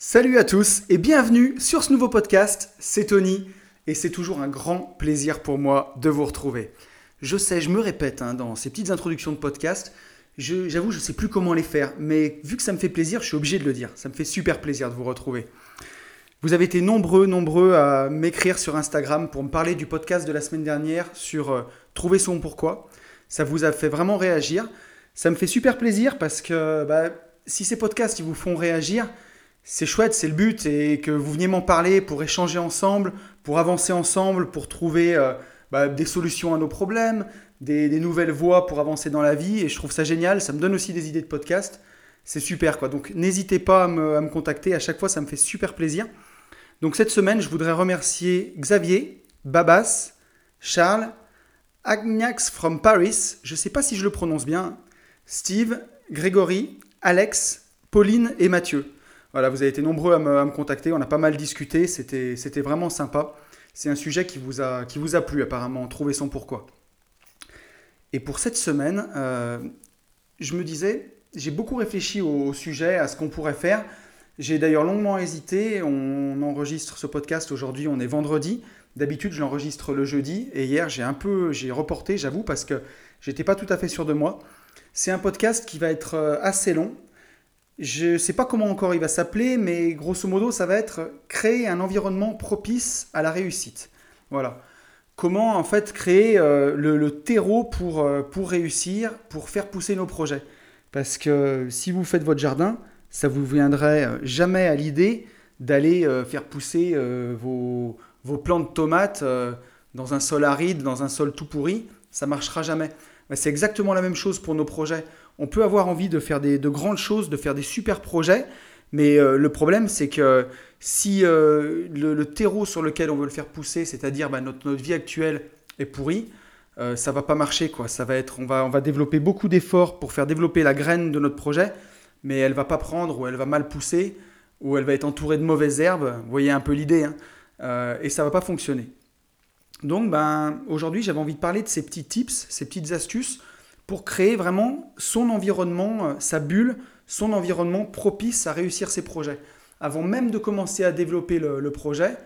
Salut à tous et bienvenue sur ce nouveau podcast, c'est Tony et c'est toujours un grand plaisir pour moi de vous retrouver. Je sais, je me répète hein, dans ces petites introductions de podcast, j'avoue je ne sais plus comment les faire, mais vu que ça me fait plaisir, je suis obligé de le dire, ça me fait super plaisir de vous retrouver. Vous avez été nombreux, nombreux à m'écrire sur Instagram pour me parler du podcast de la semaine dernière sur euh, Trouver son pourquoi. Ça vous a fait vraiment réagir. Ça me fait super plaisir parce que bah, si ces podcasts vous font réagir, c'est chouette, c'est le but, et que vous veniez m'en parler pour échanger ensemble, pour avancer ensemble, pour trouver euh, bah, des solutions à nos problèmes, des, nouvelles voies pour avancer dans la vie, et je trouve ça génial, ça me donne aussi des idées de podcast, c'est super quoi. Donc n'hésitez pas à me, contacter, à chaque fois ça me fait super plaisir. Donc cette semaine, je voudrais remercier Xavier, Babas, Charles, Agnax from Paris, je ne sais pas si je le prononce bien, Steve, Grégory, Alex, Pauline et Mathieu. Voilà, vous avez été nombreux à me, contacter, on a pas mal discuté, c'était vraiment sympa. C'est un sujet qui vous, a, plu apparemment, trouver son pourquoi. Et pour cette semaine, euh, je me disais, j'ai beaucoup réfléchi au, sujet, à ce qu'on pourrait faire. J'ai d'ailleurs longuement hésité, on enregistre ce podcast aujourd'hui, on est vendredi. D'habitude, je l'enregistre le jeudi et hier, j'ai un peu j'ai reporté, j'avoue, parce que j'étais pas tout à fait sûr de moi. C'est un podcast qui va être euh, assez long, je ne sais pas comment encore il va s'appeler, mais grosso modo, ça va être créer un environnement propice à la réussite. Voilà. Comment en fait créer euh, le, terreau pour, euh, pour réussir, pour faire pousser nos projets. Parce que si vous faites votre jardin, ça vous viendrait euh, jamais à l'idée d'aller faire pousser vos, vos plants de tomates dans un sol aride, dans un sol tout pourri. Ça marchera jamais. C'est exactement la même chose pour nos projets on peut avoir envie de faire des, de grandes choses, de faire des super projets, mais euh, le problème, c'est que si euh, le, terreau sur lequel on veut le faire pousser, c'est-à-dire bah, notre, vie actuelle, est pourri, euh, ça va pas marcher. Quoi. Ça va être, on, va, on va développer beaucoup d'efforts pour faire développer la graine de notre projet, mais elle va pas prendre, ou elle va mal pousser, ou elle va être entourée de mauvaises herbes. Vous voyez un peu l'idée, hein et ça va pas fonctionner. Donc, ben, aujourd'hui, j'avais envie de parler de ces petits tips, ces petites astuces pour créer vraiment son environnement, euh, sa bulle, son environnement propice à réussir ses projets. Avant même de commencer à développer le, projet,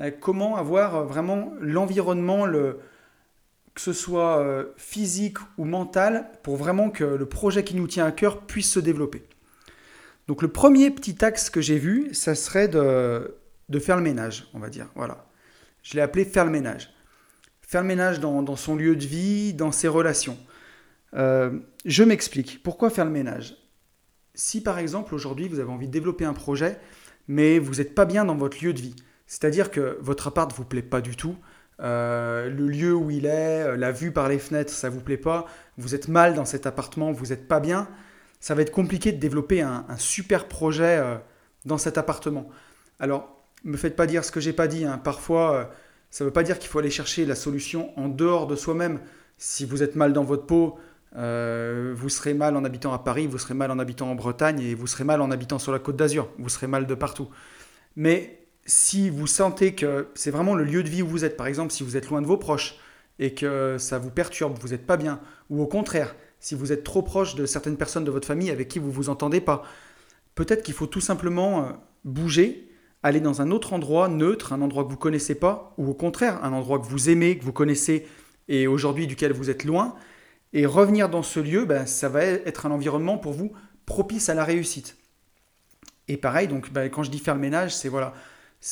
euh, comment avoir euh, vraiment l'environnement, le, que ce soit physique ou mental, pour vraiment que le projet qui nous tient à cœur puisse se développer. Donc le premier petit axe que j'ai vu, ça serait de, faire le ménage, on va dire. Voilà. Je l'ai appelé faire le ménage. Faire le ménage dans son lieu de vie, dans ses relations. Euh, je m'explique. Pourquoi faire le ménage? Si par exemple aujourd'hui vous avez envie de développer un projet, mais vous n'êtes pas bien dans votre lieu de vie, c'est-à-dire que votre appart ne vous plaît pas du tout, euh, le lieu où il est, euh, la vue par les fenêtres, ça vous plaît pas, vous êtes mal dans cet appartement, vous n'êtes pas bien, ça va être compliqué de développer un, super projet dans cet appartement. Alors, ne me faites pas dire ce que j'ai pas dit. Hein. Parfois, ça ne veut pas dire qu'il faut aller chercher la solution en dehors de soi-même. Si vous êtes mal dans votre peau, euh, vous serez mal en habitant à Paris, vous serez mal en habitant en Bretagne et vous serez mal en habitant sur la côte d'Azur. Vous serez mal de partout. Mais si vous sentez que c'est vraiment le lieu de vie où vous êtes, par exemple, si vous êtes loin de vos proches et que ça vous perturbe, vous n'êtes pas bien, ou au contraire, si vous êtes trop proche de certaines personnes de votre famille avec qui vous vous entendez pas, peut-être qu'il faut tout simplement euh, bouger, aller dans un autre endroit neutre, un endroit que vous connaissez pas, ou au contraire, un endroit que vous aimez, que vous connaissez et aujourd'hui duquel vous êtes loin, et revenir dans ce lieu, ben, ça va être un environnement pour vous propice à la réussite. Et pareil, donc ben, quand je dis faire le ménage, c'est voilà,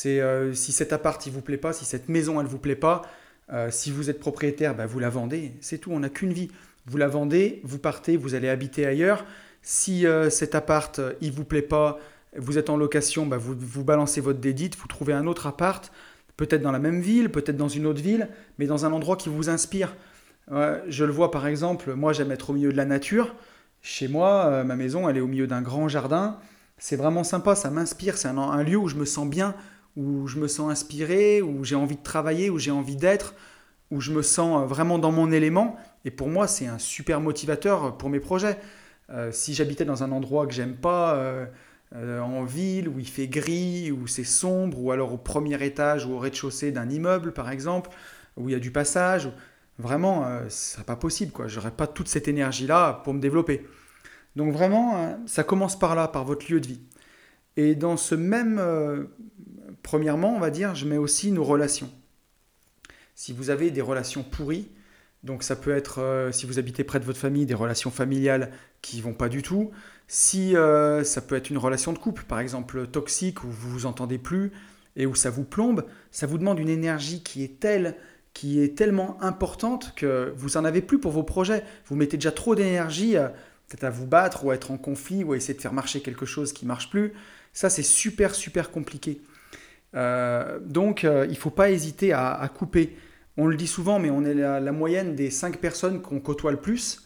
euh, si cet appart il vous plaît pas, si cette maison elle vous plaît pas, euh, si vous êtes propriétaire, ben, vous la vendez, c'est tout. On n'a qu'une vie. Vous la vendez, vous partez, vous allez habiter ailleurs. Si euh, cet appart il vous plaît pas, vous êtes en location, ben, vous, vous balancez votre dédite, vous trouvez un autre appart, peut-être dans la même ville, peut-être dans une autre ville, mais dans un endroit qui vous inspire je le vois par exemple, moi j'aime être au milieu de la nature. Chez moi, euh, ma maison, elle est au milieu d'un grand jardin. C'est vraiment sympa, ça m'inspire. C'est un, lieu où je me sens bien, où je me sens inspiré, où j'ai envie de travailler, où j'ai envie d'être, où je me sens euh, vraiment dans mon élément. Et pour moi, c'est un super motivateur pour mes projets. Euh, si j'habitais dans un endroit que j'aime pas, en ville, où il fait gris, où c'est sombre, ou alors au premier étage ou au rez-de-chaussée d'un immeuble, par exemple, où il y a du passage, Vraiment, euh, ce serait pas possible. quoi. J'aurais pas toute cette énergie-là pour me développer. Donc vraiment, euh, ça commence par là, par votre lieu de vie. Et dans ce même, euh, premièrement, on va dire, je mets aussi nos relations. Si vous avez des relations pourries, donc ça peut être, euh, si vous habitez près de votre famille, des relations familiales qui vont pas du tout. Si ça peut être une relation de couple, par exemple toxique, où vous vous entendez plus et où ça vous plombe, ça vous demande une énergie qui est telle, qui est tellement importante que vous en avez plus pour vos projets. Vous mettez déjà trop d'énergie peut-être à vous battre ou à être en conflit ou à essayer de faire marcher quelque chose qui marche plus. Ça, c'est super, super compliqué. Euh, donc, euh, il ne faut pas hésiter à, couper. On le dit souvent, mais on est la, moyenne des cinq personnes qu'on côtoie le plus.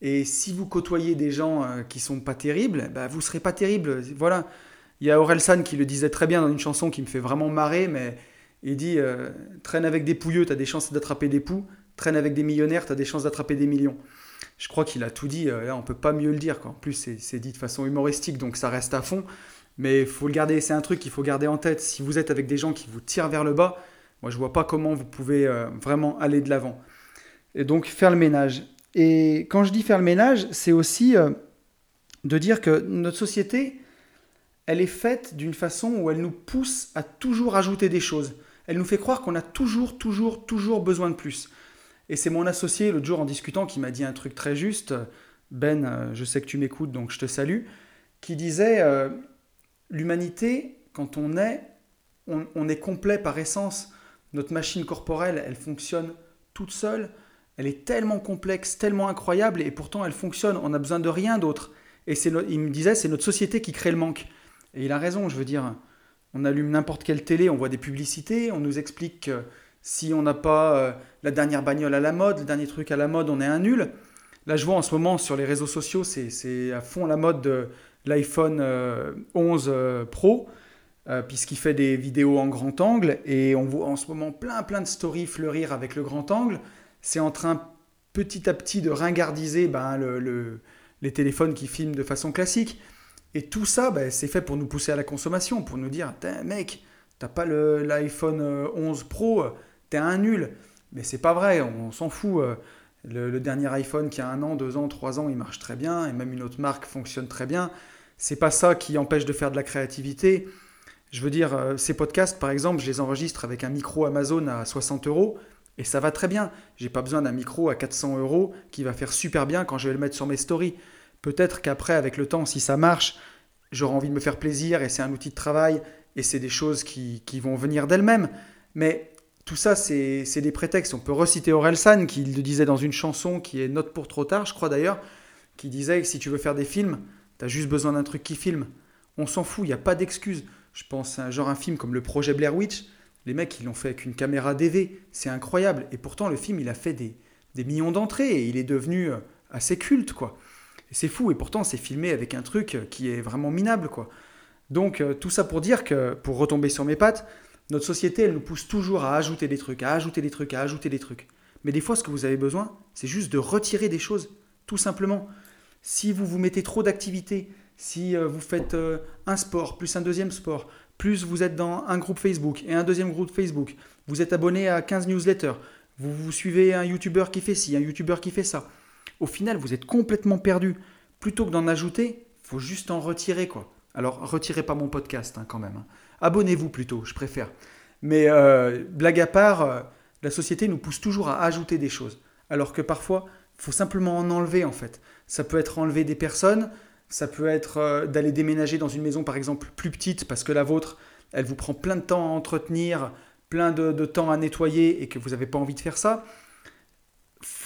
Et si vous côtoyez des gens euh, qui sont pas terribles, bah, vous ne serez pas terrible. Voilà. Il y a Aurel San qui le disait très bien dans une chanson qui me fait vraiment marrer, mais il dit Traîne avec des pouilleux, tu as des chances d'attraper des poux. Traîne avec des millionnaires, tu as des chances d'attraper des millions je crois qu'il a tout dit. Là, on peut pas mieux le dire. En plus, c'est dit de façon humoristique, donc ça reste à fond. Mais faut le garder. C'est un truc qu'il faut garder en tête. Si vous êtes avec des gens qui vous tirent vers le bas, moi, je vois pas comment vous pouvez euh, vraiment aller de l'avant. Et donc, faire le ménage. Et quand je dis faire le ménage, c'est aussi euh, de dire que notre société, elle est faite d'une façon où elle nous pousse à toujours ajouter des choses. Elle nous fait croire qu'on a toujours, toujours, toujours besoin de plus. Et c'est mon associé l'autre jour en discutant qui m'a dit un truc très juste. Ben, euh, je sais que tu m'écoutes, donc je te salue. Qui disait euh, l'humanité, quand on est, on, est complet par essence. Notre machine corporelle, elle fonctionne toute seule. Elle est tellement complexe, tellement incroyable, et pourtant elle fonctionne. On n'a besoin de rien d'autre. Et c'est il me disait, c'est notre société qui crée le manque. Et il a raison, je veux dire. On allume n'importe quelle télé, on voit des publicités, on nous explique que si on n'a pas euh, la dernière bagnole à la mode, le dernier truc à la mode, on est un nul. Là, je vois en ce moment sur les réseaux sociaux, c'est à fond la mode de l'iPhone 11 euh, euh, Pro, puisqu'il fait des vidéos en grand angle. Et on voit en ce moment plein, plein de stories fleurir avec le grand angle. C'est en train petit à petit de ringardiser ben, le, les téléphones qui filment de façon classique. Et tout ça, ben, c'est fait pour nous pousser à la consommation, pour nous dire, mec, t'as pas l'iPhone 11 Pro, t'es un nul. Mais c'est pas vrai, on, s'en fout. Euh, le, dernier iPhone qui a un an, deux ans, trois ans, il marche très bien, et même une autre marque fonctionne très bien. C'est pas ça qui empêche de faire de la créativité. Je veux dire, euh, ces podcasts, par exemple, je les enregistre avec un micro Amazon à 60 euros, et ça va très bien. J'ai pas besoin d'un micro à 400 euros qui va faire super bien quand je vais le mettre sur mes stories. Peut-être qu'après, avec le temps, si ça marche, j'aurai envie de me faire plaisir, et c'est un outil de travail, et c'est des choses qui, qui vont venir d'elles-mêmes. Mais tout ça, c'est des prétextes. On peut reciter Orelsan qui le disait dans une chanson qui est Note pour trop tard, je crois d'ailleurs, qui disait que si tu veux faire des films, tu as juste besoin d'un truc qui filme. On s'en fout, il n'y a pas d'excuse. Je pense à un genre un film comme le projet Blair Witch. Les mecs, ils l'ont fait avec une caméra DV. C'est incroyable. Et pourtant, le film, il a fait des, des millions d'entrées et il est devenu euh, assez culte, quoi. C'est fou. Et pourtant, c'est filmé avec un truc qui est vraiment minable, quoi. Donc, euh, tout ça pour dire que, pour retomber sur mes pattes, notre société, elle nous pousse toujours à ajouter des trucs, à ajouter des trucs, à ajouter des trucs. Mais des fois, ce que vous avez besoin, c'est juste de retirer des choses, tout simplement. Si vous vous mettez trop d'activités, si euh, vous faites euh, un sport, plus un deuxième sport, plus vous êtes dans un groupe Facebook et un deuxième groupe Facebook, vous êtes abonné à 15 newsletters, vous, suivez un YouTuber qui fait ci, un YouTuber qui fait ça. Au final, vous êtes complètement perdu. Plutôt que d'en ajouter, faut juste en retirer quoi. Alors, retirez pas mon podcast hein, quand même. Hein. Abonnez-vous plutôt, je préfère. Mais euh, blague à part, euh, la société nous pousse toujours à ajouter des choses. Alors que parfois, faut simplement en enlever en fait. Ça peut être enlever des personnes, ça peut être euh, d'aller déménager dans une maison par exemple plus petite parce que la vôtre, elle vous prend plein de temps à entretenir, plein de, temps à nettoyer et que vous n'avez pas envie de faire ça.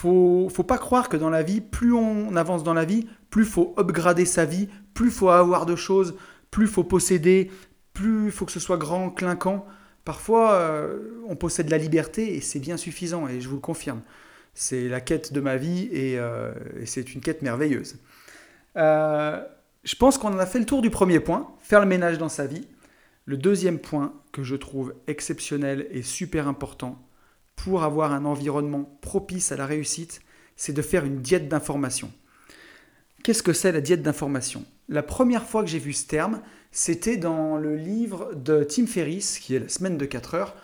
Faut, faut pas croire que dans la vie, plus on avance dans la vie, plus faut upgrader sa vie, plus faut avoir de choses, plus faut posséder, plus faut que ce soit grand, clinquant. Parfois, euh, on possède la liberté et c'est bien suffisant, et je vous le confirme. C'est la quête de ma vie et, euh, c'est une quête merveilleuse. Euh, je pense qu'on en a fait le tour du premier point, faire le ménage dans sa vie. Le deuxième point que je trouve exceptionnel et super important pour avoir un environnement propice à la réussite, c'est de faire une diète d'information. Qu'est-ce que c'est la diète d'information? La première fois que j'ai vu ce terme, c'était dans le livre de Tim Ferriss, qui est La semaine de 4 heures.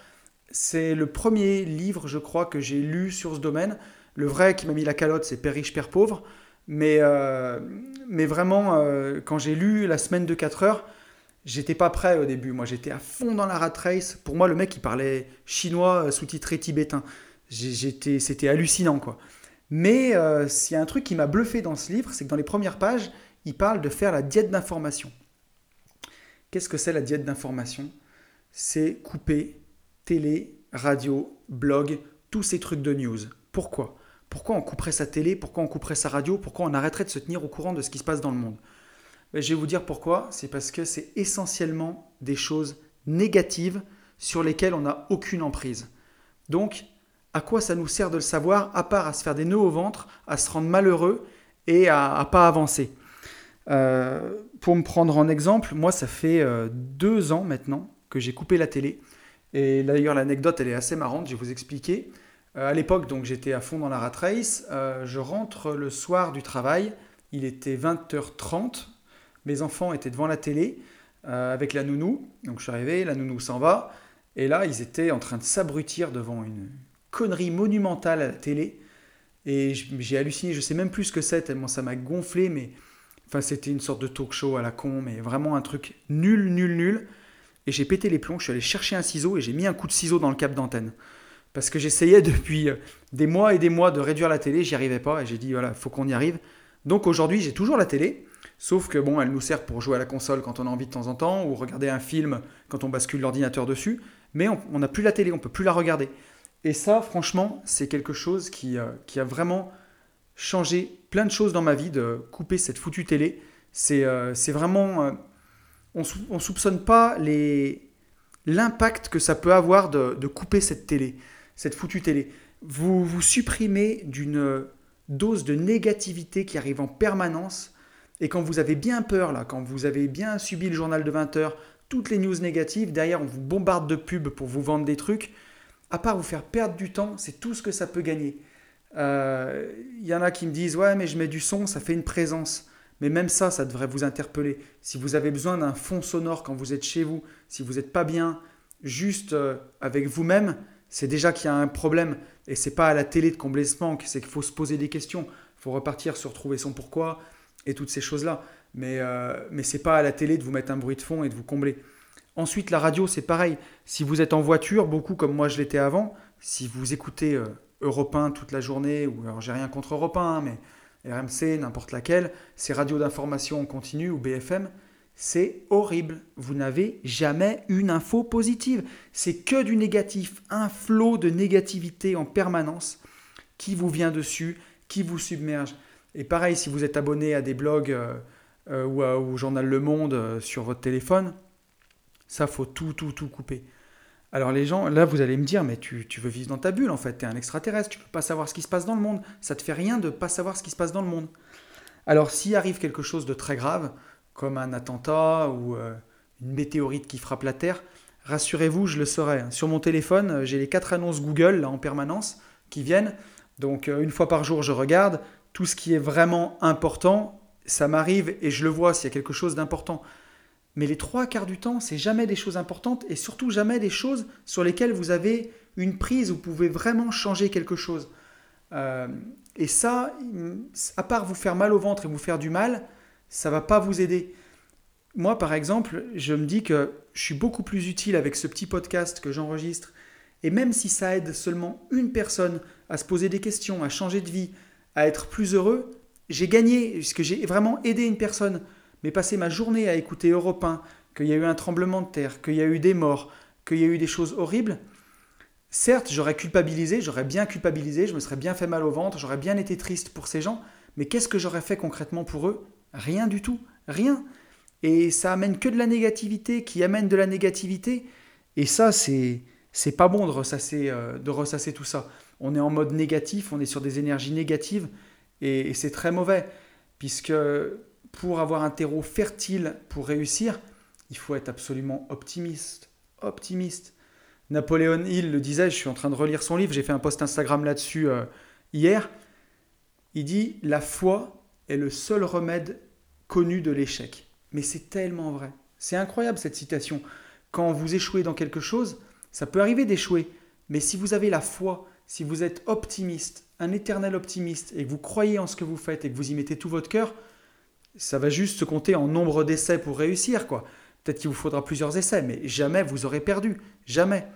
C'est le premier livre, je crois, que j'ai lu sur ce domaine. Le vrai qui m'a mis la calotte, c'est Père riche, Père pauvre. Mais, euh, mais vraiment, euh, quand j'ai lu La semaine de 4 heures, J'étais pas prêt au début, moi j'étais à fond dans la rat race. Pour moi, le mec il parlait chinois euh, sous-titré tibétain. J'étais, c'était hallucinant quoi. Mais euh, s'il y a un truc qui m'a bluffé dans ce livre, c'est que dans les premières pages, il parle de faire la diète d'information. Qu'est-ce que c'est la diète d'information? C'est couper télé, radio, blog, tous ces trucs de news. Pourquoi? Pourquoi on couperait sa télé? Pourquoi on couperait sa radio? Pourquoi on arrêterait de se tenir au courant de ce qui se passe dans le monde? Je vais vous dire pourquoi. C'est parce que c'est essentiellement des choses négatives sur lesquelles on n'a aucune emprise. Donc, à quoi ça nous sert de le savoir, à part à se faire des nœuds au ventre, à se rendre malheureux et à ne pas avancer? Euh, Pour me prendre en exemple, moi, ça fait euh, deux ans maintenant que j'ai coupé la télé. Et d'ailleurs, l'anecdote, elle est assez marrante, je vais vous expliquer. Euh, à l'époque, donc, j'étais à fond dans la rat race. je rentre le soir du travail, il était 20h30. Mes enfants étaient devant la télé avec la nounou. Donc, je suis arrivé, la nounou s'en va. Et là, ils étaient en train de s'abrutir devant une, connerie monumentale à la télé. Et j'ai halluciné, je sais même plus ce que c'est, tellement ça m'a gonflé, mais enfin, c'était une sorte de talk show à la con, mais vraiment un truc nul, nul, nul. Et j'ai pété les plombs, je suis allé chercher un ciseau et j'ai mis un coup de ciseau dans le câble d'antenne. Parce que j'essayais depuis euh, des mois et des mois de réduire la télé, j'y arrivais pas, et j'ai dit voilà, faut qu'on y arrive. Donc aujourd'hui, j'ai toujours la télé, sauf que bon, elle nous sert pour jouer à la console quand on a envie de temps en temps, ou regarder un film quand on bascule l'ordinateur dessus, mais on n'a plus la télé, on peut plus la regarder. Et ça, franchement, c'est quelque chose qui, euh, qui, a vraiment changé plein de choses dans ma vie, de couper cette foutue télé. C'est euh, vraiment... Euh, on ne soupçonne pas l'impact que ça peut avoir de, de, couper cette télé, cette foutue télé. Vous vous supprimez d'une dose de négativité qui arrive en permanence. Et quand vous avez bien peur, là, quand vous avez bien subi le journal de 20 heures, toutes les news négatives, derrière on vous bombarde de pubs pour vous vendre des trucs, à part vous faire perdre du temps, c'est tout ce que ça peut gagner. Il euh, y en a qui me disent Ouais, mais je mets du son, ça fait une présence. Mais même ça, ça devrait vous interpeller. Si vous avez besoin d'un fond sonore quand vous êtes chez vous, si vous n'êtes pas bien, juste euh, avec vous-même, c'est déjà qu'il y a un problème. Et c'est pas à la télé de combler ce manque, c'est qu'il faut se poser des questions. Il faut repartir sur trouver son pourquoi et toutes ces choses-là. Mais, euh, mais c'est pas à la télé de vous mettre un bruit de fond et de vous combler. Ensuite, la radio, c'est pareil. Si vous êtes en voiture, beaucoup comme moi je l'étais avant, si vous écoutez euh, Europe 1 toute la journée, ou alors j'ai rien contre Europe 1, hein, mais RMC, n'importe laquelle, ces radios d'information en continu ou BFM, c'est horrible. Vous n'avez jamais une info positive. C'est que du négatif, un flot de négativité en permanence qui vous vient dessus, qui vous submerge. Et pareil, si vous êtes abonné à des blogs euh, euh, ou au journal Le Monde sur votre téléphone, ça, faut tout, tout, tout couper. Alors les gens, là, vous allez me dire, mais tu, veux vivre dans ta bulle, en fait, tu es un extraterrestre, tu peux pas savoir ce qui se passe dans le monde. Ça te fait rien de pas savoir ce qui se passe dans le monde. Alors s'il arrive quelque chose de très grave, comme un attentat ou euh, une météorite qui frappe la Terre, rassurez-vous, je le saurai. Sur mon téléphone, euh, j'ai les quatre annonces Google là, en permanence qui viennent. Donc euh, une fois par jour, je regarde. Tout ce qui est vraiment important, ça m'arrive et je le vois s'il y a quelque chose d'important. Mais les trois quarts du temps, c'est jamais des choses importantes et surtout jamais des choses sur lesquelles vous avez une prise, vous pouvez vraiment changer quelque chose. Euh, et ça, à part vous faire mal au ventre et vous faire du mal, ça va pas vous aider. Moi, par exemple, je me dis que je suis beaucoup plus utile avec ce petit podcast que j'enregistre. Et même si ça aide seulement une personne à se poser des questions, à changer de vie, à être plus heureux, j'ai gagné, puisque j'ai vraiment aidé une personne mais passer ma journée à écouter Europe 1, qu'il y a eu un tremblement de terre, qu'il y a eu des morts, qu'il y a eu des choses horribles, certes, j'aurais culpabilisé, j'aurais bien culpabilisé, je me serais bien fait mal au ventre, j'aurais bien été triste pour ces gens, mais qu'est-ce que j'aurais fait concrètement pour eux? Rien du tout, rien. Et ça amène que de la négativité qui amène de la négativité. Et ça, c'est c'est pas bon de ressasser, euh, de ressasser tout ça. On est en mode négatif, on est sur des énergies négatives, et c'est très mauvais, puisque pour avoir un terreau fertile pour réussir, il faut être absolument optimiste. Optimiste. Napoléon Hill le disait, je suis en train de relire son livre, j'ai fait un post Instagram là-dessus euh, hier. Il dit La foi est le seul remède connu de l'échec. Mais c'est tellement vrai. C'est incroyable cette citation. Quand vous échouez dans quelque chose, ça peut arriver d'échouer. Mais si vous avez la foi, si vous êtes optimiste, un éternel optimiste, et que vous croyez en ce que vous faites et que vous y mettez tout votre cœur, ça va juste se compter en nombre d'essais pour réussir, quoi. Peut-être qu'il vous faudra plusieurs essais, mais jamais vous aurez perdu. Jamais.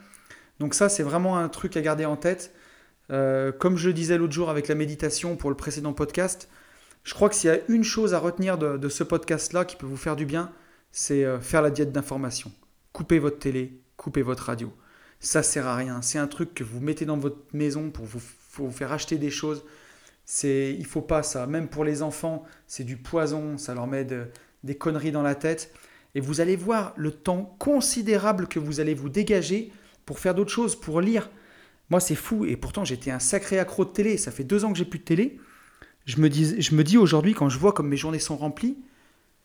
Donc ça, c'est vraiment un truc à garder en tête. Euh, comme je le disais l'autre jour avec la méditation pour le précédent podcast, je crois que s'il y a une chose à retenir de, ce podcast-là qui peut vous faire du bien, c'est euh, faire la diète d'information. Coupez votre télé, coupez votre radio. Ça sert à rien. C'est un truc que vous mettez dans votre maison pour vous, faire acheter des choses. C'est, il faut pas ça. Même pour les enfants, c'est du poison. Ça leur met des conneries dans la tête. Et vous allez voir le temps considérable que vous allez vous dégager pour faire d'autres choses, pour lire. Moi, c'est fou. Et pourtant, j'étais un sacré accro de télé. Ça fait deux ans que j'ai plus de télé. Je me dis, je me dis aujourd'hui, quand je vois comme mes journées sont remplies,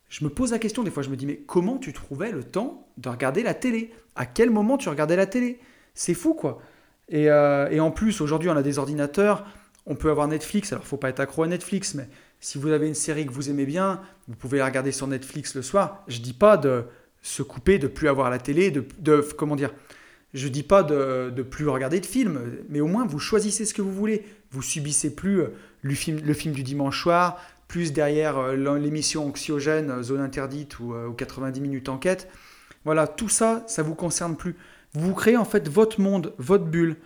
je me pose la question des fois. Je me dis, mais comment tu trouvais le temps de regarder la télé? À quel moment tu regardais la télé? C'est fou, quoi. Et, euh, et en plus, aujourd'hui, on a des ordinateurs. On peut avoir Netflix. Alors, faut pas être accro à Netflix, mais si vous avez une série que vous aimez bien, vous pouvez la regarder sur Netflix le soir. Je dis pas de se couper, de plus avoir la télé, de, de comment dire? Je dis pas de, de plus regarder de films, mais au moins vous choisissez ce que vous voulez. Vous subissez plus euh, le film du dimanche soir, plus derrière euh, l'émission anxiogène, euh, zone interdite ou, 90 minutes enquête. Voilà, tout ça, ça vous concerne plus. Vous créez en fait votre monde, votre bulle.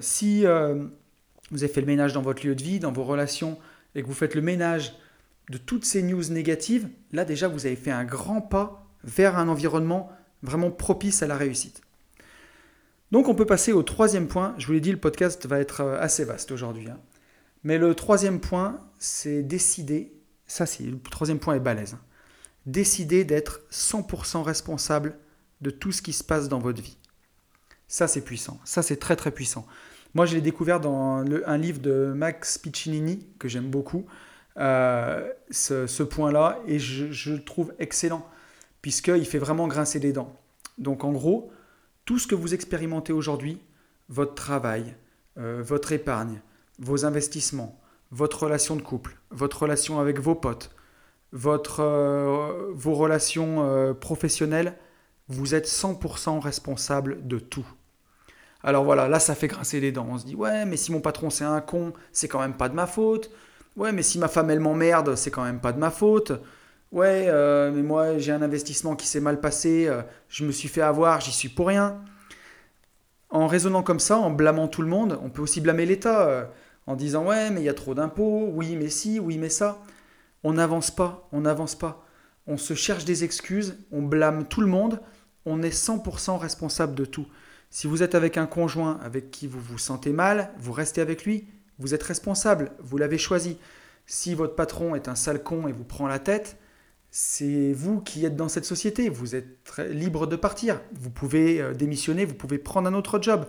si vous avez fait le ménage dans votre lieu de vie, dans vos relations, et que vous faites le ménage de toutes ces news négatives, là déjà vous avez fait un grand pas vers un environnement vraiment propice à la réussite. Donc on peut passer au troisième point. Je vous l'ai dit, le podcast va être euh, assez vaste aujourd'hui. Hein. Mais le troisième point, c'est décider, ça c'est le troisième point est balèze, hein. décider d'être 100% responsable de tout ce qui se passe dans votre vie. Ça c'est puissant, ça c'est très très puissant. Moi je l'ai découvert dans un livre de Max Piccinini que j'aime beaucoup, euh, ce, point-là, et je, le trouve excellent, puisqu'il fait vraiment grincer des dents. Donc en gros, tout ce que vous expérimentez aujourd'hui, votre travail, euh, votre épargne, vos investissements, votre relation de couple, votre relation avec vos potes, votre, euh, vos relations euh, professionnelles, vous êtes 100% responsable de tout. Alors voilà, là ça fait grincer les dents. On se dit ouais, mais si mon patron c'est un con, c'est quand même pas de ma faute. Ouais, mais si ma femme elle m'emmerde, c'est quand même pas de ma faute. Ouais, euh, mais moi j'ai un investissement qui s'est mal passé, je me suis fait avoir, j'y suis pour rien. En raisonnant comme ça, en blâmant tout le monde, on peut aussi blâmer l'État en disant ouais, mais il y a trop d'impôts, oui, mais si, oui, mais ça. On n'avance pas, on n'avance pas. On se cherche des excuses, on blâme tout le monde, on est 100% responsable de tout. Si vous êtes avec un conjoint avec qui vous vous sentez mal, vous restez avec lui, vous êtes responsable, vous l'avez choisi. Si votre patron est un sale con et vous prend la tête, c'est vous qui êtes dans cette société. Vous êtes libre de partir. Vous pouvez euh, démissionner, vous pouvez prendre un autre job.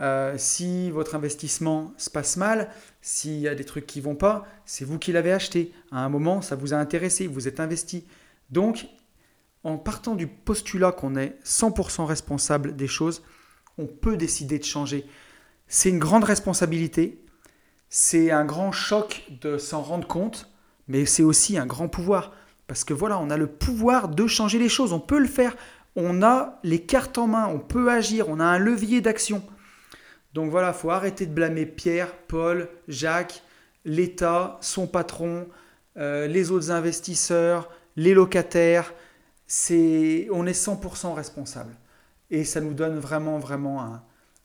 Euh, si votre investissement se passe mal, s'il y a des trucs qui vont pas, c'est vous qui l'avez acheté. À un moment, ça vous a intéressé, vous êtes investi. Donc, en partant du postulat qu'on est 100% responsable des choses, on peut décider de changer. C'est une grande responsabilité, c'est un grand choc de s'en rendre compte, mais c'est aussi un grand pouvoir. Parce que voilà, on a le pouvoir de changer les choses, on peut le faire, on a les cartes en main, on peut agir, on a un levier d'action. Donc voilà, il faut arrêter de blâmer Pierre, Paul, Jacques, l'État, son patron, euh, les autres investisseurs, les locataires. C'est, on est 100% responsable. Et ça nous donne vraiment, vraiment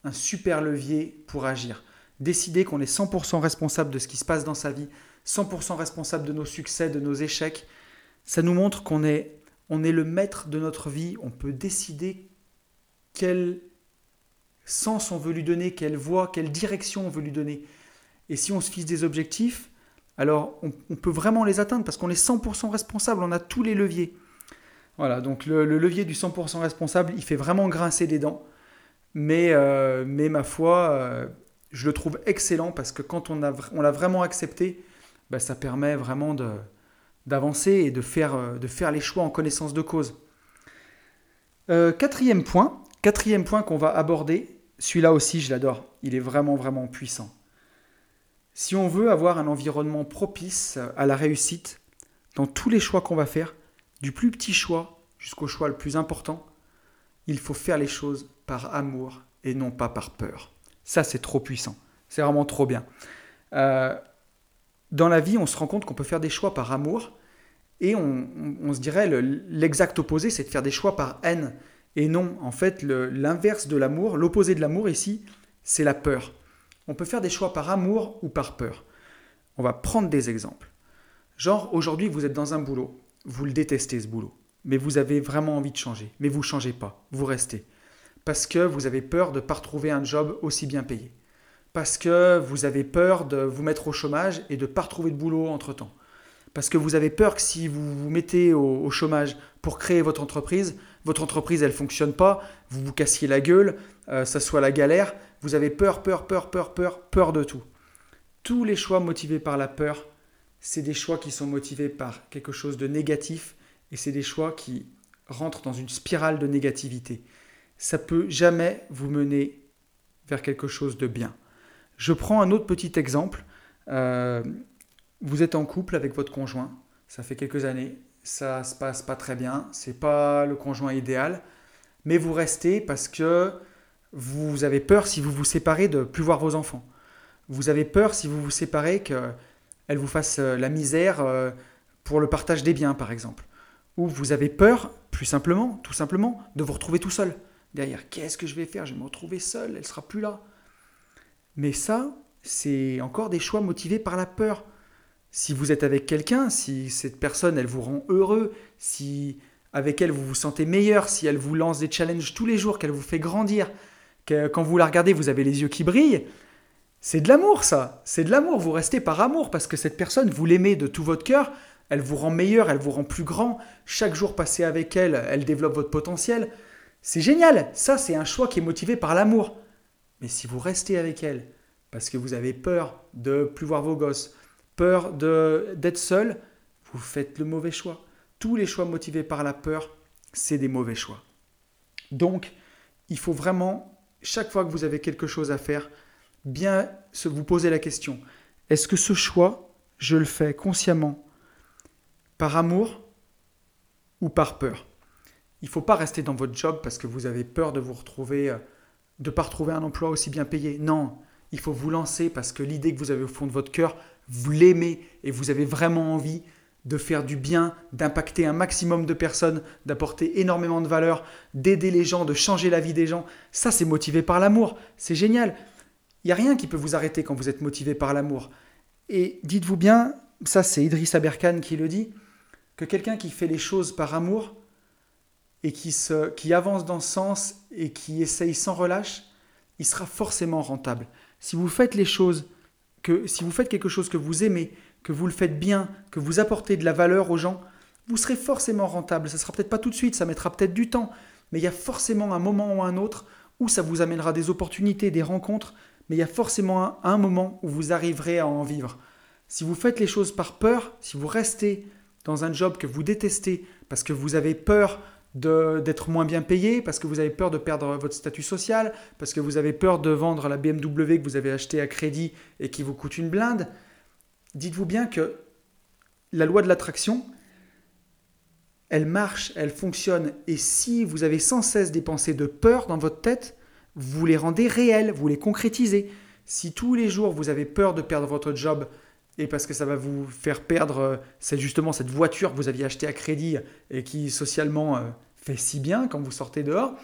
un, super levier pour agir. Décider qu'on est 100% responsable de ce qui se passe dans sa vie, 100% responsable de nos succès, de nos échecs, ça nous montre qu'on est, on est le maître de notre vie, on peut décider quel sens on veut lui donner, quelle voie, quelle direction on veut lui donner. Et si on se fixe des objectifs, alors on, peut vraiment les atteindre parce qu'on est 100% responsable, on a tous les leviers. Voilà, donc le, levier du 100% responsable, il fait vraiment grincer des dents. Mais, euh, ma foi, euh, je le trouve excellent parce que quand on, l'a vraiment accepté, bah, ça permet vraiment d'avancer et de faire, euh, de faire les choix en connaissance de cause. Quatrième point, quatrième point qu'on va aborder, celui-là aussi je l'adore, il est vraiment vraiment puissant. Si on veut avoir un environnement propice à la réussite, dans tous les choix qu'on va faire, du plus petit choix jusqu'au choix le plus important, il faut faire les choses par amour et non pas par peur. Ça c'est trop puissant, c'est vraiment trop bien. Euh, dans la vie, on se rend compte qu'on peut faire des choix par amour Et on, se dirait l'exact opposé, c'est de faire des choix par haine. Et non, en fait, l'inverse de l'amour, l'opposé de l'amour ici, c'est la peur. On peut faire des choix par amour ou par peur. On va prendre des exemples. Genre, aujourd'hui, vous êtes dans un boulot, vous le détestez ce boulot, mais vous avez vraiment envie de changer, mais vous ne changez pas, vous restez. Parce que vous avez peur de ne pas retrouver un job aussi bien payé. Parce que vous avez peur de vous mettre au chômage et de ne pas retrouver de boulot entre-temps. Parce que vous avez peur que si vous vous mettez au, chômage pour créer votre entreprise, votre entreprise, elle ne fonctionne pas, vous vous cassiez la gueule, euh, ça soit la galère, vous avez peur, peur, peur, peur, peur, peur de tout. Tous les choix motivés par la peur, c'est des choix qui sont motivés par quelque chose de négatif et c'est des choix qui rentrent dans une spirale de négativité. Ça peut jamais vous mener vers quelque chose de bien. Je prends un autre petit exemple. Euh, vous êtes en couple avec votre conjoint, ça fait quelques années, ça se passe pas très bien, c'est pas le conjoint idéal, mais vous restez parce que vous avez peur si vous vous séparez de plus voir vos enfants. Vous avez peur si vous vous séparez qu'elle vous fasse euh, la misère euh, pour le partage des biens, par exemple. Ou vous avez peur, plus simplement, tout simplement, de vous retrouver tout seul. Derrière, qu'est-ce que je vais faire? Je vais me retrouver seul, elle sera plus là. Mais ça, c'est encore des choix motivés par la peur. Si vous êtes avec quelqu'un, si cette personne, elle vous rend heureux, si avec elle vous vous sentez meilleur, si elle vous lance des challenges tous les jours, qu'elle vous fait grandir, que quand vous la regardez, vous avez les yeux qui brillent, c'est de l'amour, ça. C'est de l'amour. Vous restez par amour parce que cette personne, vous l'aimez de tout votre cœur. Elle vous rend meilleur, elle vous rend plus grand. Chaque jour passé avec elle, elle développe votre potentiel. C'est génial. Ça, c'est un choix qui est motivé par l'amour. Mais si vous restez avec elle parce que vous avez peur de plus voir vos gosses, peur d'être seul, vous faites le mauvais choix. Tous les choix motivés par la peur, c'est des mauvais choix. Donc, il faut vraiment, chaque fois que vous avez quelque chose à faire, bien se vous poser la question, est-ce que ce choix, je le fais consciemment par amour ou par peur? Il ne faut pas rester dans votre job parce que vous avez peur de vous retrouver, euh, de ne pas retrouver un emploi aussi bien payé. Non, il faut vous lancer parce que l'idée que vous avez au fond de votre cœur, vous l'aimez et vous avez vraiment envie de faire du bien, d'impacter un maximum de personnes, d'apporter énormément de valeur, d'aider les gens, de changer la vie des gens. Ça, c'est motivé par l'amour. C'est génial. Il n'y a rien qui peut vous arrêter quand vous êtes motivé par l'amour. Et dites-vous bien, ça c'est Idriss Aberkan qui le dit, que quelqu'un qui fait les choses par amour et qui, se, qui avance dans ce sens et qui essaye sans relâche, il sera forcément rentable. Si vous faites les choses, que, si vous faites quelque chose que vous aimez, que vous le faites bien, que vous apportez de la valeur aux gens, vous serez forcément rentable. Ça sera peut-être pas tout de suite, ça mettra peut-être du temps, mais il y a forcément un moment ou un autre où ça vous amènera des opportunités, des rencontres mais il y a forcément un, moment où vous arriverez à en vivre. Si vous faites les choses par peur, si vous restez dans un job que vous détestez parce que vous avez peur d'être moins bien payé, parce que vous avez peur de perdre votre statut social, parce que vous avez peur de vendre la BMW que vous avez achetée à crédit et qui vous coûte une blinde, dites-vous bien que la loi de l'attraction, elle marche, elle fonctionne. Et si vous avez sans cesse des pensées de peur dans votre tête, vous les rendez réels, vous les concrétisez. Si tous les jours vous avez peur de perdre votre job et parce que ça va vous faire perdre euh, c'est justement cette voiture que vous aviez achetée à crédit et qui socialement euh, fait si bien quand vous sortez dehors,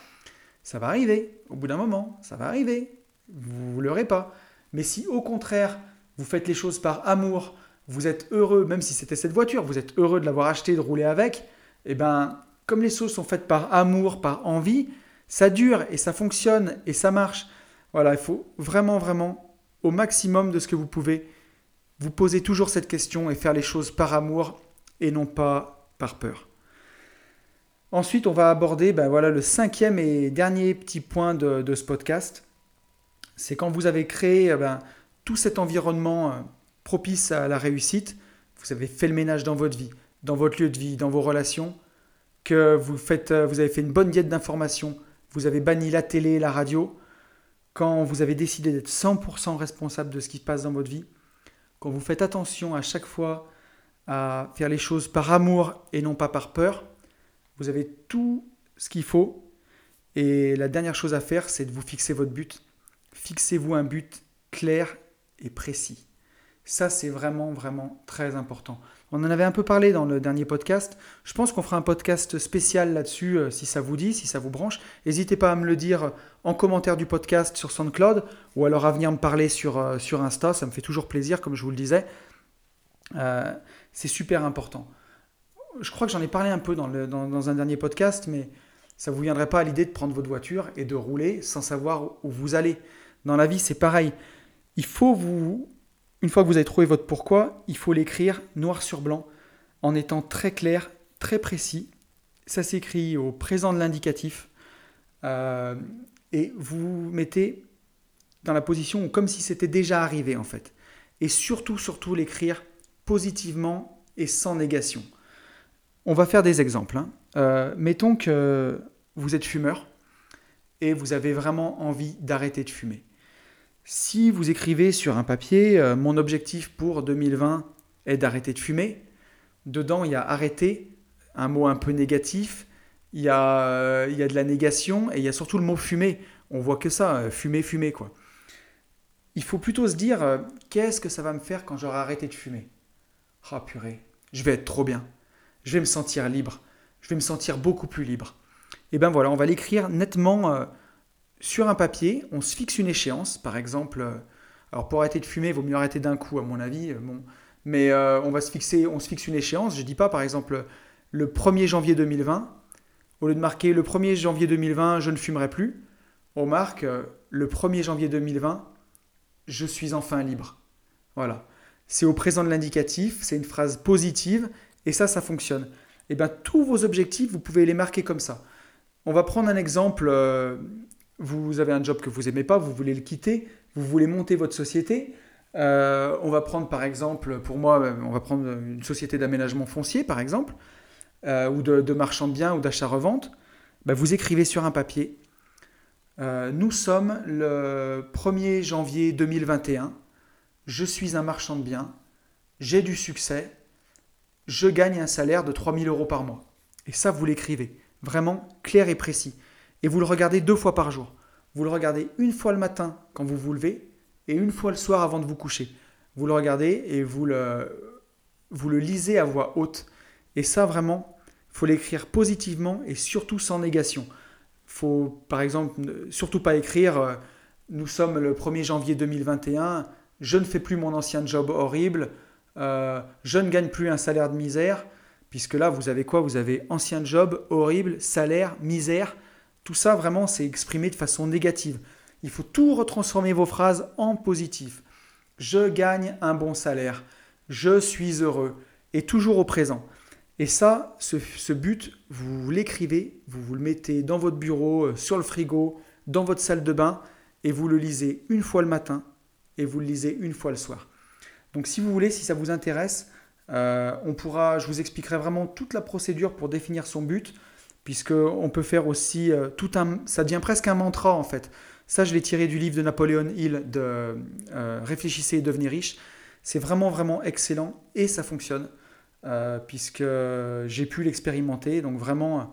ça va arriver. Au bout d'un moment, ça va arriver. Vous ne l'aurez pas. Mais si au contraire, vous faites les choses par amour, vous êtes heureux, même si c'était cette voiture, vous êtes heureux de l'avoir achetée, de rouler avec, et eh ben, comme les choses sont faites par amour, par envie, ça dure et ça fonctionne et ça marche. Voilà, il faut vraiment, vraiment, au maximum de ce que vous pouvez, vous poser toujours cette question et faire les choses par amour et non pas par peur. Ensuite, on va aborder ben voilà, le cinquième et dernier petit point de, ce podcast. C'est quand vous avez créé eh ben, tout cet environnement euh, propice à la réussite, vous avez fait le ménage dans votre vie, dans votre lieu de vie, dans vos relations, que vous, faites, euh, vous avez fait une bonne diète d'informations, vous avez banni la télé, la radio, quand vous avez décidé d'être 100% responsable de ce qui se passe dans votre vie, quand vous faites attention à chaque fois à faire les choses par amour et non pas par peur, vous avez tout ce qu'il faut. Et la dernière chose à faire, c'est de vous fixer votre but. Fixez-vous un but clair et précis. Ça, c'est vraiment, vraiment très important. On en avait un peu parlé dans le dernier podcast. Je pense qu'on fera un podcast spécial là-dessus, euh, si ça vous dit, si ça vous branche. N'hésitez pas à me le dire en commentaire du podcast sur SoundCloud ou alors à venir me parler sur, euh, sur Insta. Ça me fait toujours plaisir, comme je vous le disais. Euh, c'est super important. Je crois que j'en ai parlé un peu dans, le, dans, un dernier podcast, mais ça ne vous viendrait pas à l'idée de prendre votre voiture et de rouler sans savoir où vous allez. Dans la vie, c'est pareil. Il faut vous, une fois que vous avez trouvé votre pourquoi, il faut l'écrire noir sur blanc en étant très clair, très précis. Ça s'écrit au présent de l'indicatif. Euh, et vous mettez dans la position comme si c'était déjà arrivé en fait. Et surtout, surtout l'écrire positivement et sans négation. On va faire des exemples. Hein. Euh, mettons que vous êtes fumeur et vous avez vraiment envie d'arrêter de fumer. Si vous écrivez sur un papier, euh, mon objectif pour 2020 est d'arrêter de fumer, dedans il y a arrêter, un mot un peu négatif, il y, a, euh, il y a de la négation et il y a surtout le mot fumer. On voit que ça, euh, fumer, fumer quoi. Il faut plutôt se dire qu'est-ce que ça va me faire quand j'aurai arrêté de fumer? Ah purée, je vais être trop bien. Je vais me sentir libre. Je vais me sentir beaucoup plus libre. Et ben voilà, on va l'écrire nettement sur un papier, on se fixe une échéance, par exemple, euh, alors pour arrêter de fumer, il vaut mieux arrêter d'un coup, à mon avis, euh, mais euh, on va se fixer, on se fixe une échéance, je ne dis pas par exemple le 1er janvier 2020, au lieu de marquer le 1er janvier 2020, je ne fumerai plus, on marque le 1er janvier 2020, je suis enfin libre. Voilà. C'est au présent de l'indicatif, c'est une phrase positive, et ça, ça fonctionne. Et eh bien, tous vos objectifs, vous pouvez les marquer comme ça. On va prendre un exemple vous avez un job que vous n'aimez pas, vous voulez le quitter, vous voulez monter votre société. Euh, on va prendre par exemple, pour moi, on va prendre une société d'aménagement foncier par exemple, euh, ou de, marchand de biens ou d'achat-revente. Ben, vous écrivez sur un papier. Euh, nous sommes le 1er janvier 2021. Je suis un marchand de biens. J'ai du succès. Je gagne un salaire de 3000 euros par mois. Et ça, vous l'écrivez. Vraiment clair et précis et vous le regardez deux fois par jour. Vous le regardez une fois le matin quand vous vous levez et une fois le soir avant de vous coucher. Vous le regardez et vous le, vous le lisez à voix haute. Et ça, vraiment, faut l'écrire positivement et surtout sans négation. faut, par exemple, surtout pas écrire euh, Nous sommes le 1er janvier 2021, je ne fais plus mon ancien job horrible, euh, je ne gagne plus un salaire de misère, puisque là, vous avez quoi? Vous avez ancien job horrible, salaire, misère. Tout ça, vraiment, c'est exprimé de façon négative. Il faut tout retransformer vos phrases en positif. Je gagne un bon salaire. Je suis heureux. Et toujours au présent. Et ça, ce, but, vous l'écrivez, vous le mettez dans votre bureau, euh, sur le frigo, dans votre salle de bain, et vous le lisez une fois le matin, et vous le lisez une fois le soir. Donc si vous voulez, si ça vous intéresse, euh, on pourra, je vous expliquerai vraiment toute la procédure pour définir son but puisqu'on peut faire aussi euh, tout un... Ça devient presque un mantra en fait. Ça, je l'ai tiré du livre de Napoléon Hill de euh, Réfléchissez et devenez riche. C'est vraiment, vraiment excellent et ça fonctionne, euh, puisque j'ai pu l'expérimenter. Donc vraiment,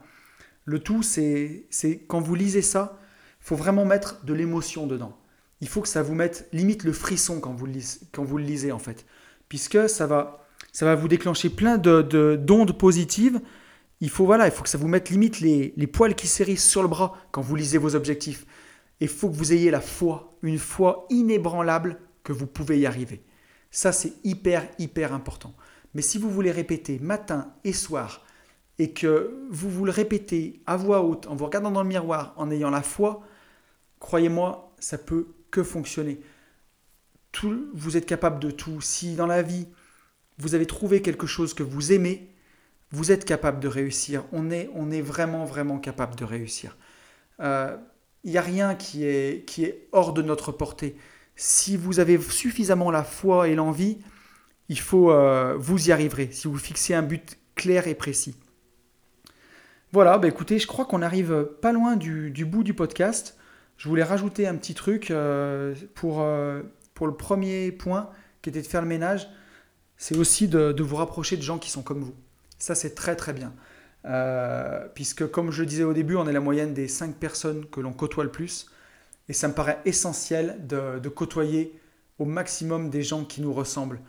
le tout, c'est quand vous lisez ça, il faut vraiment mettre de l'émotion dedans. Il faut que ça vous mette limite le frisson quand vous le lisez, quand vous le lisez en fait, puisque ça va, ça va vous déclencher plein d'ondes de, positives il faut, voilà, il faut que ça vous mette limite les, poils qui s'érissent sur le bras quand vous lisez vos objectifs. Il faut que vous ayez la foi, une foi inébranlable que vous pouvez y arriver. Ça, c'est hyper, hyper important. Mais si vous voulez répéter matin et soir, et que vous vous le répétez à voix haute, en vous regardant dans le miroir, en ayant la foi, croyez-moi, ça peut que fonctionner. Tout, vous êtes capable de tout. Si dans la vie, vous avez trouvé quelque chose que vous aimez, vous êtes capable de réussir. On est, vraiment, vraiment capable de réussir. Il euh, n'y a rien qui est, hors de notre portée. Si vous avez suffisamment la foi et l'envie, euh, vous y arriverez, si vous fixez un but clair et précis. Voilà, bah écoutez, je crois qu'on arrive pas loin du, bout du podcast. Je voulais rajouter un petit truc euh, pour le premier point, qui était de faire le ménage. C'est aussi de vous rapprocher de gens qui sont comme vous. Ça, c'est très très bien. Euh, puisque, comme je le disais au début, on est la moyenne des 5 personnes que l'on côtoie le plus. Et ça me paraît essentiel de, côtoyer au maximum des gens qui nous ressemblent.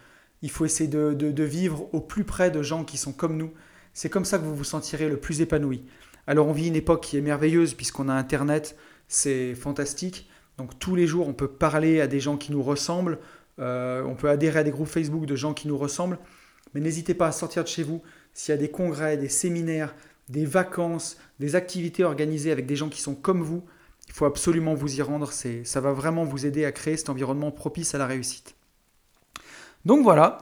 Il faut essayer de, vivre au plus près de gens qui sont comme nous. C'est comme ça que vous vous sentirez le plus épanoui. Alors on vit une époque qui est merveilleuse puisqu'on a Internet, c'est fantastique. Donc tous les jours, on peut parler à des gens qui nous ressemblent, euh, on peut adhérer à des groupes Facebook de gens qui nous ressemblent. Mais n'hésitez pas à sortir de chez vous. S'il y a des congrès, des séminaires, des vacances, des activités organisées avec des gens qui sont comme vous, il faut absolument vous y rendre. Ça va vraiment vous aider à créer cet environnement propice à la réussite. Donc voilà,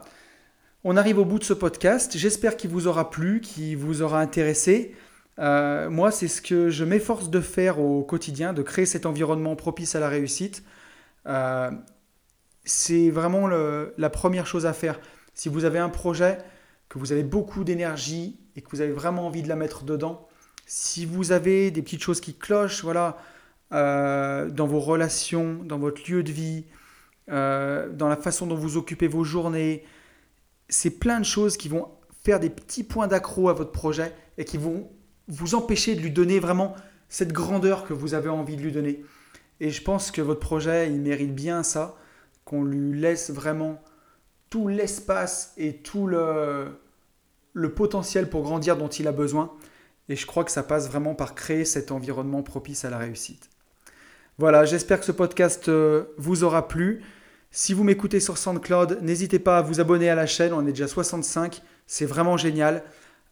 on arrive au bout de ce podcast. J'espère qu'il vous aura plu, qu'il vous aura intéressé. Euh, moi, c'est ce que je m'efforce de faire au quotidien, de créer cet environnement propice à la réussite. Euh, c'est vraiment la première chose à faire. Si vous avez un projet, que vous avez beaucoup d'énergie et que vous avez vraiment envie de la mettre dedans, si vous avez des petites choses qui clochent, voilà, euh, dans vos relations, dans votre lieu de vie, euh, dans la façon dont vous occupez vos journées, c'est plein de choses qui vont faire des petits points d'accro à votre projet et qui vont vous empêcher de lui donner vraiment cette grandeur que vous avez envie de lui donner. Et je pense que votre projet, il mérite bien ça qu'on lui laisse vraiment tout l'espace et tout le, potentiel pour grandir dont il a besoin. Et je crois que ça passe vraiment par créer cet environnement propice à la réussite. Voilà, j'espère que ce podcast euh, vous aura plu. Si vous m'écoutez sur SoundCloud, n'hésitez pas à vous abonner à la chaîne. On est déjà 65. C'est vraiment génial.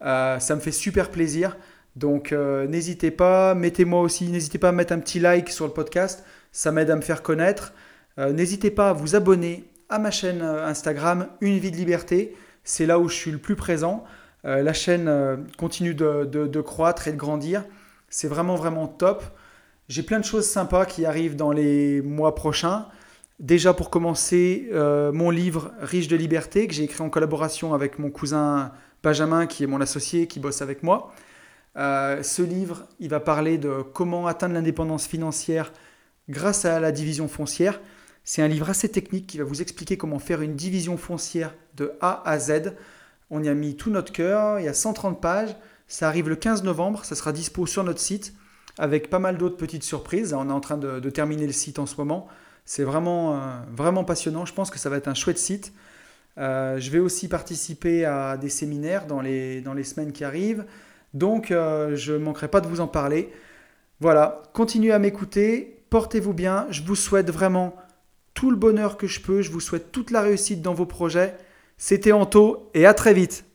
Euh, ça me fait super plaisir. Donc euh, n'hésitez pas, mettez-moi aussi, n'hésitez pas à mettre un petit like sur le podcast. Ça m'aide à me faire connaître. N'hésitez pas à vous abonner à ma chaîne euh, Instagram Une vie de liberté. C'est là où je suis le plus présent. Euh, la chaîne continue de, croître et de grandir. C'est vraiment vraiment top. J'ai plein de choses sympas qui arrivent dans les mois prochains. Déjà pour commencer, mon livre Riche de liberté que j'ai écrit en collaboration avec mon cousin Benjamin qui est mon associé qui bosse avec moi. ce livre, il va parler de comment atteindre l'indépendance financière grâce à la division foncière. C'est un livre assez technique qui va vous expliquer comment faire une division foncière de A à Z. On y a mis tout notre cœur, il y a 130 pages. Ça arrive le 15 novembre, ça sera dispo sur notre site avec pas mal d'autres petites surprises. On est en train de, terminer le site en ce moment. C'est vraiment, euh, vraiment passionnant. Je pense que ça va être un chouette site. Euh, je vais aussi participer à des séminaires dans les, dans les semaines qui arrivent. Donc, euh, je ne manquerai pas de vous en parler. Voilà, continuez à m'écouter. Portez-vous bien. Je vous souhaite vraiment tout le bonheur que je peux. Je vous souhaite toute la réussite dans vos projets. C'était Anto et à très vite.